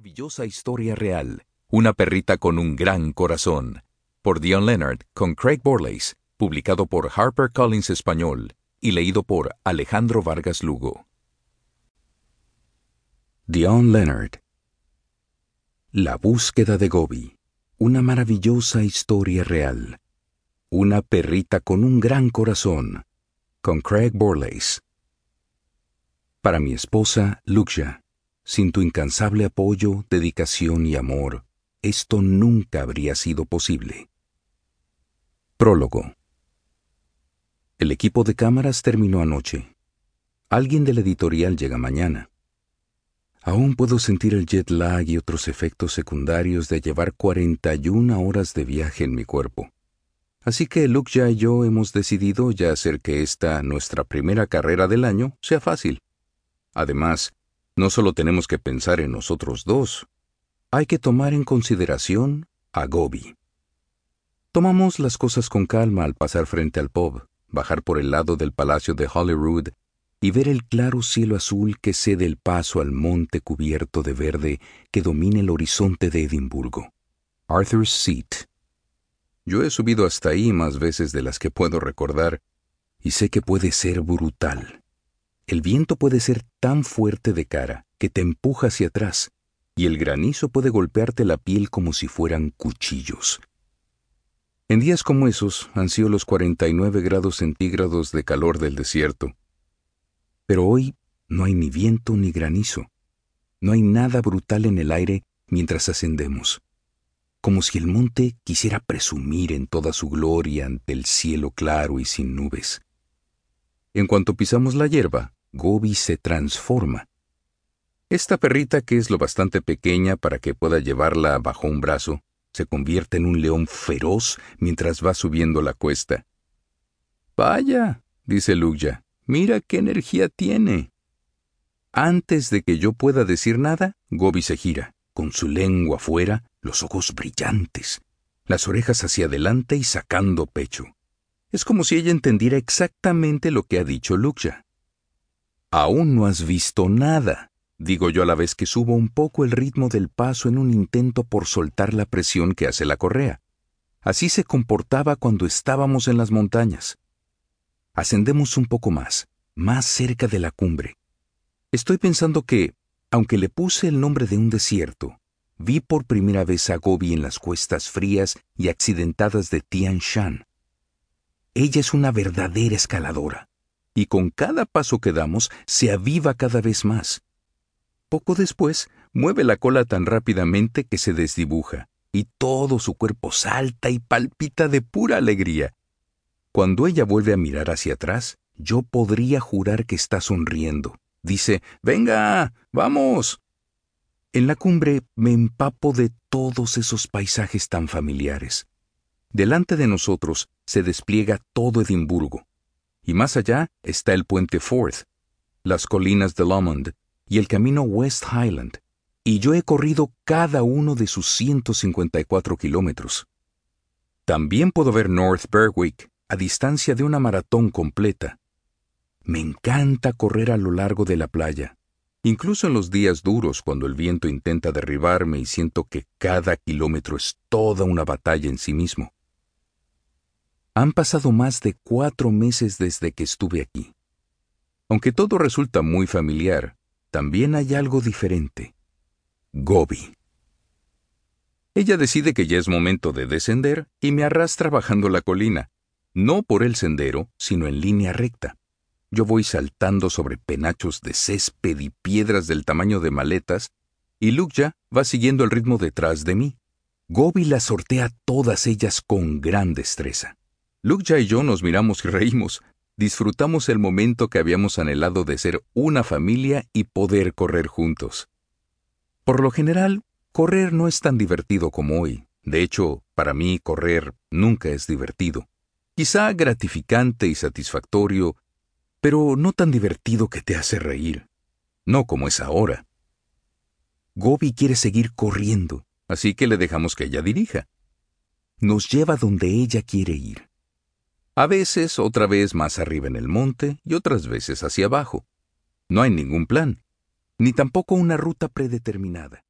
Maravillosa historia real. Una perrita con un gran corazón. Por Dion Leonard con Craig Borlace. Publicado por HarperCollins Español y leído por Alejandro Vargas Lugo. Dion Leonard. La búsqueda de Gobi. Una maravillosa historia real. Una perrita con un gran corazón. Con Craig Borlace. Para mi esposa, Lucia. Sin tu incansable apoyo, dedicación y amor, esto nunca habría sido posible. Prólogo. El equipo de cámaras terminó anoche. Alguien del editorial llega mañana. Aún puedo sentir el jet lag y otros efectos secundarios de llevar 41 horas de viaje en mi cuerpo. Así que Luke ya y yo hemos decidido ya hacer que esta, nuestra primera carrera del año, sea fácil. Además, no solo tenemos que pensar en nosotros dos, hay que tomar en consideración a Gobi. Tomamos las cosas con calma al pasar frente al pub, bajar por el lado del Palacio de Holyrood y ver el claro cielo azul que cede el paso al monte cubierto de verde que domina el horizonte de Edimburgo. Arthur's Seat. Yo he subido hasta ahí más veces de las que puedo recordar y sé que puede ser brutal. El viento puede ser tan fuerte de cara que te empuja hacia atrás, y el granizo puede golpearte la piel como si fueran cuchillos. En días como esos han sido los 49 grados centígrados de calor del desierto. Pero hoy no hay ni viento ni granizo. No hay nada brutal en el aire mientras ascendemos. Como si el monte quisiera presumir en toda su gloria ante el cielo claro y sin nubes. En cuanto pisamos la hierba, Gobi se transforma. Esta perrita, que es lo bastante pequeña para que pueda llevarla bajo un brazo, se convierte en un león feroz mientras va subiendo la cuesta. Vaya, dice Luya, mira qué energía tiene. Antes de que yo pueda decir nada, Gobi se gira, con su lengua afuera, los ojos brillantes, las orejas hacia adelante y sacando pecho. Es como si ella entendiera exactamente lo que ha dicho Luya. Aún no has visto nada, digo yo a la vez que subo un poco el ritmo del paso en un intento por soltar la presión que hace la correa. Así se comportaba cuando estábamos en las montañas. Ascendemos un poco más, más cerca de la cumbre. Estoy pensando que, aunque le puse el nombre de un desierto, vi por primera vez a Gobi en las cuestas frías y accidentadas de Tian Shan. Ella es una verdadera escaladora y con cada paso que damos se aviva cada vez más. Poco después, mueve la cola tan rápidamente que se desdibuja, y todo su cuerpo salta y palpita de pura alegría. Cuando ella vuelve a mirar hacia atrás, yo podría jurar que está sonriendo. Dice, Venga, vamos. En la cumbre me empapo de todos esos paisajes tan familiares. Delante de nosotros se despliega todo Edimburgo, y más allá está el puente Forth, las colinas de Lomond y el camino West Highland, y yo he corrido cada uno de sus 154 kilómetros. También puedo ver North Berwick a distancia de una maratón completa. Me encanta correr a lo largo de la playa, incluso en los días duros cuando el viento intenta derribarme y siento que cada kilómetro es toda una batalla en sí mismo. Han pasado más de cuatro meses desde que estuve aquí. Aunque todo resulta muy familiar, también hay algo diferente. Gobi. Ella decide que ya es momento de descender y me arrastra bajando la colina, no por el sendero, sino en línea recta. Yo voy saltando sobre penachos de césped y piedras del tamaño de maletas, y Lukya va siguiendo el ritmo detrás de mí. Gobi las sortea todas ellas con gran destreza. Luke y yo nos miramos y reímos. Disfrutamos el momento que habíamos anhelado de ser una familia y poder correr juntos. Por lo general, correr no es tan divertido como hoy. De hecho, para mí correr nunca es divertido. Quizá gratificante y satisfactorio, pero no tan divertido que te hace reír. No como es ahora. Gobi quiere seguir corriendo, así que le dejamos que ella dirija. Nos lleva donde ella quiere ir. A veces otra vez más arriba en el monte y otras veces hacia abajo. No hay ningún plan, ni tampoco una ruta predeterminada.